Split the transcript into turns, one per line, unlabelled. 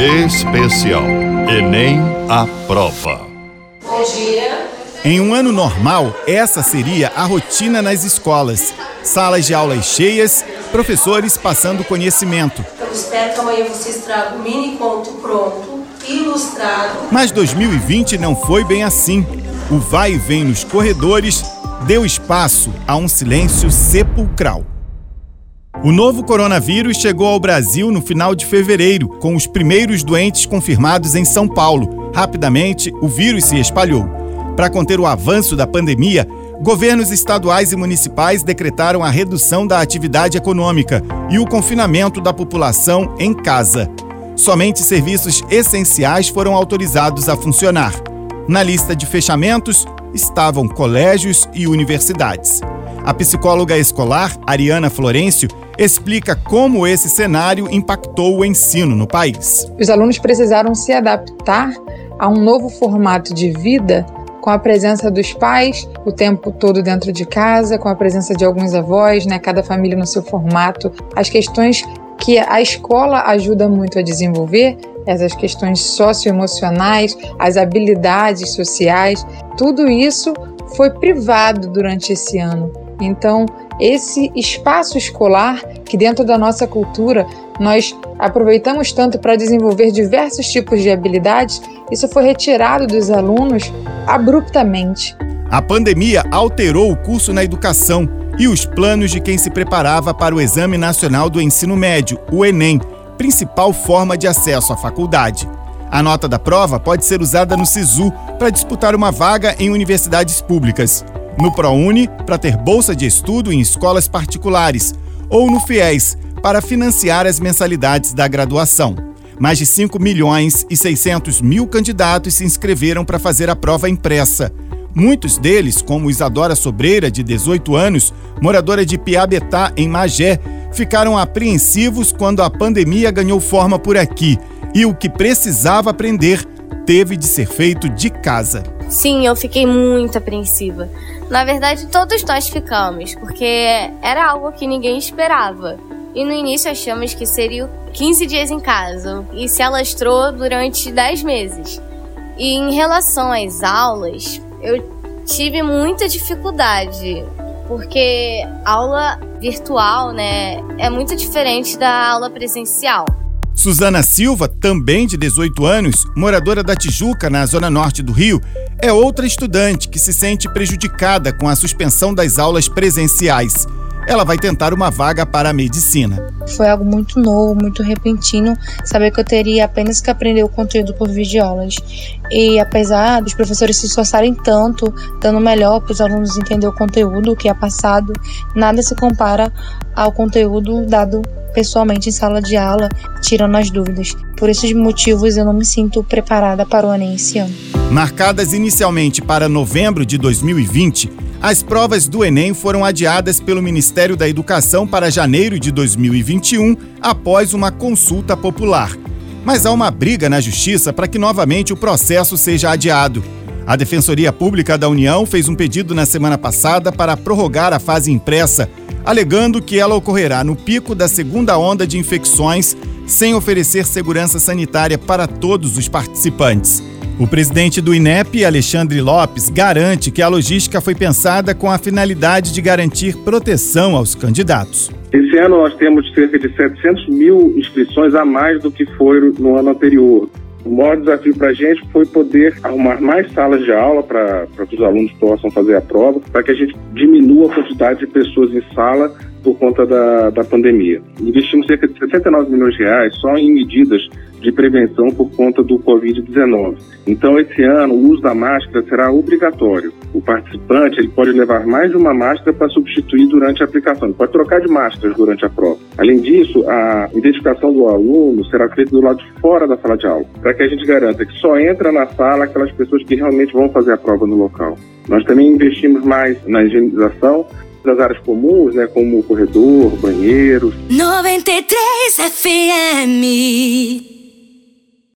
Especial Enem à prova.
Bom dia.
Em um ano normal, essa seria a rotina nas escolas. Salas de aulas cheias, professores passando conhecimento.
Eu espero que amanhã vocês tragam um mini conto pronto, ilustrado.
Mas 2020 não foi bem assim. O vai e vem nos corredores deu espaço a um silêncio sepulcral. O novo coronavírus chegou ao Brasil no final de fevereiro, com os primeiros doentes confirmados em São Paulo. Rapidamente, o vírus se espalhou. Para conter o avanço da pandemia, governos estaduais e municipais decretaram a redução da atividade econômica e o confinamento da população em casa. Somente serviços essenciais foram autorizados a funcionar. Na lista de fechamentos estavam colégios e universidades. A psicóloga escolar, Ariana Florencio, explica como esse cenário impactou o ensino no país.
Os alunos precisaram se adaptar a um novo formato de vida com a presença dos pais o tempo todo dentro de casa, com a presença de alguns avós, né, cada família no seu formato. As questões que a escola ajuda muito a desenvolver, essas questões socioemocionais, as habilidades sociais, tudo isso foi privado durante esse ano. Então, esse espaço escolar, que dentro da nossa cultura nós aproveitamos tanto para desenvolver diversos tipos de habilidades, isso foi retirado dos alunos abruptamente.
A pandemia alterou o curso na educação e os planos de quem se preparava para o Exame Nacional do Ensino Médio, o Enem, principal forma de acesso à faculdade. A nota da prova pode ser usada no SISU para disputar uma vaga em universidades públicas no ProUni para ter bolsa de estudo em escolas particulares ou no FIES para financiar as mensalidades da graduação. Mais de 5 milhões e 600 mil candidatos se inscreveram para fazer a prova impressa. Muitos deles, como Isadora Sobreira, de 18 anos, moradora de Piabetá, em Magé, ficaram apreensivos quando a pandemia ganhou forma por aqui e o que precisava aprender teve de ser feito de casa.
Sim, eu fiquei muito apreensiva. Na verdade, todos nós ficamos, porque era algo que ninguém esperava. E no início achamos que seriam 15 dias em casa e se alastrou durante 10 meses. E em relação às aulas, eu tive muita dificuldade, porque aula virtual, né, é muito diferente da aula presencial.
Suzana Silva, também de 18 anos, moradora da Tijuca, na zona norte do Rio, é outra estudante que se sente prejudicada com a suspensão das aulas presenciais. Ela vai tentar uma vaga para a medicina.
Foi algo muito novo, muito repentino, saber que eu teria apenas que aprender o conteúdo por videoaulas. E apesar dos professores se esforçarem tanto, dando melhor para os alunos entender o conteúdo que é passado, nada se compara ao conteúdo dado pessoalmente em sala de aula, tirando as dúvidas. Por esses motivos, eu não me sinto preparada para o Enem esse ano.
Marcadas inicialmente para novembro de 2020, as provas do Enem foram adiadas pelo Ministério da Educação para janeiro de 2021, após uma consulta popular. Mas há uma briga na Justiça para que novamente o processo seja adiado. A Defensoria Pública da União fez um pedido na semana passada para prorrogar a fase impressa alegando que ela ocorrerá no pico da segunda onda de infecções, sem oferecer segurança sanitária para todos os participantes. O presidente do INEP, Alexandre Lopes, garante que a logística foi pensada com a finalidade de garantir proteção aos candidatos.
Esse ano nós temos cerca de 700 mil inscrições a mais do que foi no ano anterior. O maior desafio para a gente foi poder arrumar mais salas de aula para que os alunos possam fazer a prova, para que a gente diminua a quantidade de pessoas em sala por conta da, da pandemia. Investimos cerca de 69 milhões de reais só em medidas de prevenção por conta do Covid-19. Então, esse ano, o uso da máscara será obrigatório. O participante ele pode levar mais de uma máscara para substituir durante a aplicação. Ele pode trocar de máscaras durante a prova. Além disso, a identificação do aluno será feita do lado de fora da sala de aula, para que a gente garanta que só entra na sala aquelas pessoas que realmente vão fazer a prova no local. Nós também investimos mais na higienização das áreas comuns, né, como corredor, banheiros. 93 FM